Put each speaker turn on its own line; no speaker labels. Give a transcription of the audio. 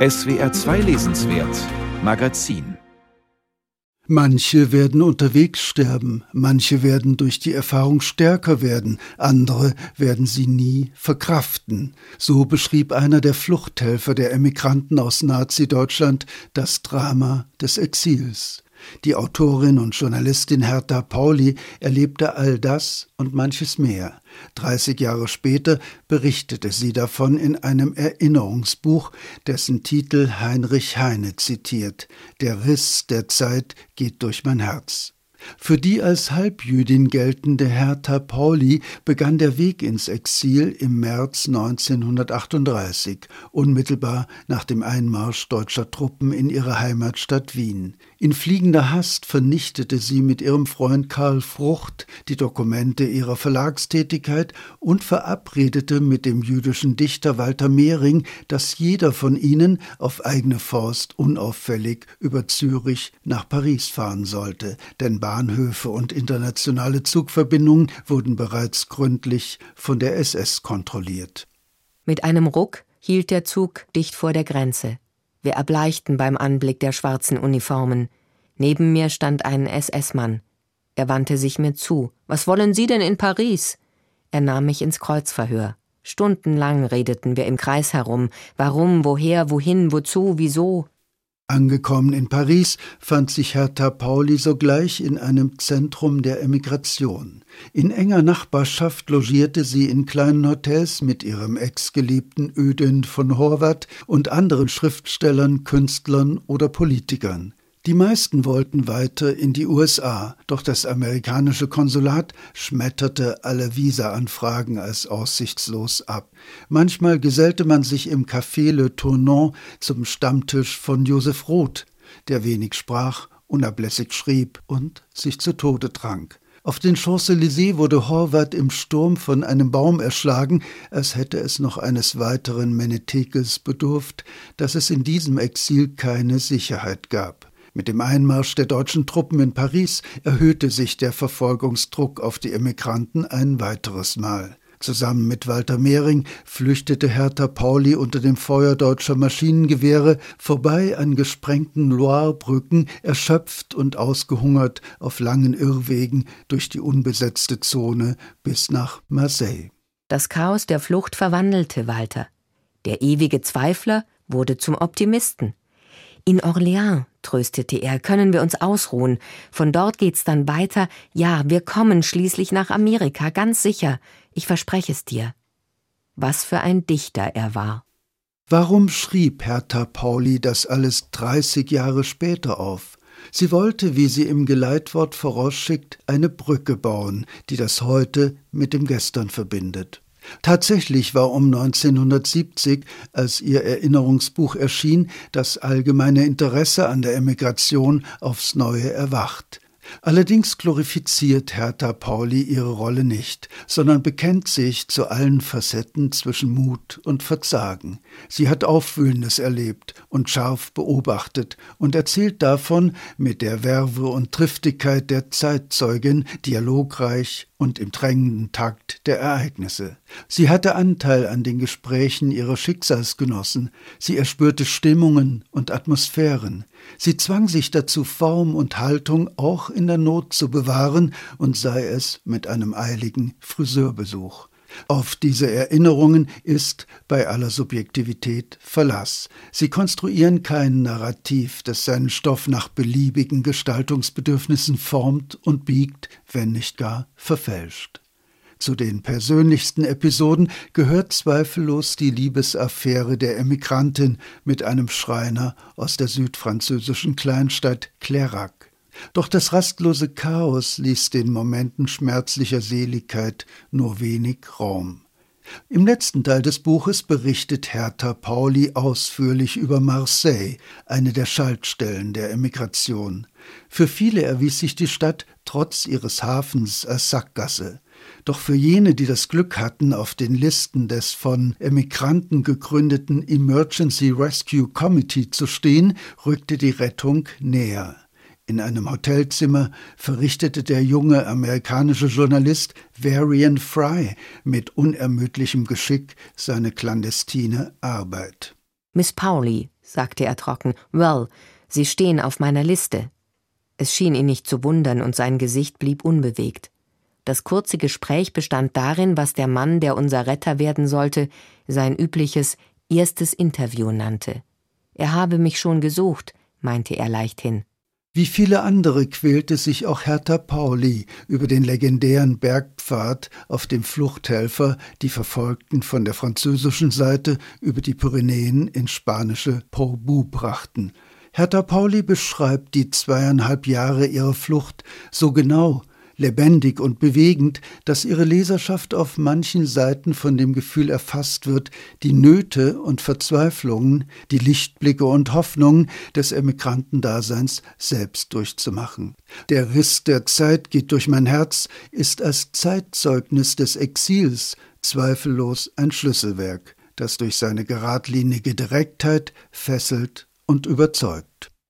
SWR 2 Lesenswert Magazin
Manche werden unterwegs sterben, manche werden durch die Erfahrung stärker werden, andere werden sie nie verkraften. So beschrieb einer der Fluchthelfer der Emigranten aus Nazi-Deutschland das Drama des Exils. Die Autorin und Journalistin Hertha Pauli erlebte all das und manches mehr. Dreißig Jahre später berichtete sie davon in einem Erinnerungsbuch, dessen Titel Heinrich Heine zitiert. Der Riss der Zeit geht durch mein Herz. Für die als Halbjüdin geltende Hertha Pauli begann der Weg ins Exil im März 1938, unmittelbar nach dem Einmarsch deutscher Truppen in ihre Heimatstadt Wien. In fliegender Hast vernichtete sie mit ihrem Freund Karl Frucht die Dokumente ihrer Verlagstätigkeit und verabredete mit dem jüdischen Dichter Walter Mehring, dass jeder von ihnen auf eigene Faust unauffällig über Zürich nach Paris fahren sollte, denn Bahnhöfe und internationale Zugverbindungen wurden bereits gründlich von der SS kontrolliert.
Mit einem Ruck hielt der Zug dicht vor der Grenze. Wir erbleichten beim Anblick der schwarzen Uniformen. Neben mir stand ein SS-Mann. Er wandte sich mir zu. Was wollen Sie denn in Paris? Er nahm mich ins Kreuzverhör. Stundenlang redeten wir im Kreis herum. Warum, woher, wohin, wozu, wieso?
Angekommen in Paris fand sich Hertha Pauli sogleich in einem Zentrum der Emigration. In enger Nachbarschaft logierte sie in kleinen Hotels mit ihrem Ex-Geliebten Ödin von Horvath und anderen Schriftstellern, Künstlern oder Politikern. Die meisten wollten weiter in die USA, doch das amerikanische Konsulat schmetterte alle Visa-Anfragen als aussichtslos ab. Manchmal gesellte man sich im Café Le Tournon zum Stammtisch von Joseph Roth, der wenig sprach, unablässig schrieb und sich zu Tode trank. Auf den Champs-Élysées wurde Horvath im Sturm von einem Baum erschlagen, als hätte es noch eines weiteren Menetekels bedurft, dass es in diesem Exil keine Sicherheit gab. Mit dem Einmarsch der deutschen Truppen in Paris erhöhte sich der Verfolgungsdruck auf die Emigranten ein weiteres Mal. Zusammen mit Walter Mehring flüchtete Hertha Pauli unter dem Feuer deutscher Maschinengewehre vorbei an gesprengten Loirebrücken, erschöpft und ausgehungert auf langen Irrwegen durch die unbesetzte Zone bis nach Marseille.
Das Chaos der Flucht verwandelte Walter. Der ewige Zweifler wurde zum Optimisten. In Orléans, tröstete er, können wir uns ausruhen. Von dort geht's dann weiter. Ja, wir kommen schließlich nach Amerika, ganz sicher. Ich verspreche es dir. Was für ein Dichter er war.
Warum schrieb Hertha Pauli das alles 30 Jahre später auf? Sie wollte, wie sie im Geleitwort vorausschickt, eine Brücke bauen, die das Heute mit dem Gestern verbindet. Tatsächlich war um 1970, als ihr Erinnerungsbuch erschien, das allgemeine Interesse an der Emigration aufs neue erwacht. Allerdings glorifiziert Hertha Pauli ihre Rolle nicht, sondern bekennt sich zu allen Facetten zwischen Mut und Verzagen. Sie hat Aufwühlendes erlebt und scharf beobachtet und erzählt davon mit der Werve und Triftigkeit der Zeitzeugin, dialogreich und im drängenden Takt der Ereignisse. Sie hatte Anteil an den Gesprächen ihrer Schicksalsgenossen, sie erspürte Stimmungen und Atmosphären, sie zwang sich dazu, Form und Haltung auch in der Not zu bewahren, und sei es mit einem eiligen Friseurbesuch. Auf diese Erinnerungen ist bei aller Subjektivität Verlass. Sie konstruieren kein Narrativ, das seinen Stoff nach beliebigen Gestaltungsbedürfnissen formt und biegt, wenn nicht gar verfälscht. Zu den persönlichsten Episoden gehört zweifellos die Liebesaffäre der Emigrantin mit einem Schreiner aus der südfranzösischen Kleinstadt Clairac. Doch das rastlose Chaos ließ den Momenten schmerzlicher Seligkeit nur wenig Raum. Im letzten Teil des Buches berichtet Hertha Pauli ausführlich über Marseille, eine der Schaltstellen der Emigration. Für viele erwies sich die Stadt trotz ihres Hafens als Sackgasse. Doch für jene, die das Glück hatten, auf den Listen des von Emigranten gegründeten Emergency Rescue Committee zu stehen, rückte die Rettung näher. In einem Hotelzimmer verrichtete der junge amerikanische Journalist Varian Fry mit unermüdlichem Geschick seine clandestine Arbeit.
Miss Pauli, sagte er trocken, well, Sie stehen auf meiner Liste. Es schien ihn nicht zu wundern, und sein Gesicht blieb unbewegt. Das kurze Gespräch bestand darin, was der Mann, der unser Retter werden sollte, sein übliches erstes Interview nannte. Er habe mich schon gesucht, meinte er leichthin.
Wie viele andere quälte sich auch Hertha Pauli über den legendären Bergpfad, auf dem Fluchthelfer die Verfolgten von der französischen Seite über die Pyrenäen ins spanische Porbu brachten. Hertha Pauli beschreibt die zweieinhalb Jahre ihrer Flucht so genau, lebendig und bewegend, dass ihre Leserschaft auf manchen Seiten von dem Gefühl erfasst wird, die Nöte und Verzweiflungen, die Lichtblicke und Hoffnungen des Emigrantendaseins selbst durchzumachen. Der Riss der Zeit geht durch mein Herz ist als Zeitzeugnis des Exils zweifellos ein Schlüsselwerk, das durch seine geradlinige Direktheit fesselt und überzeugt.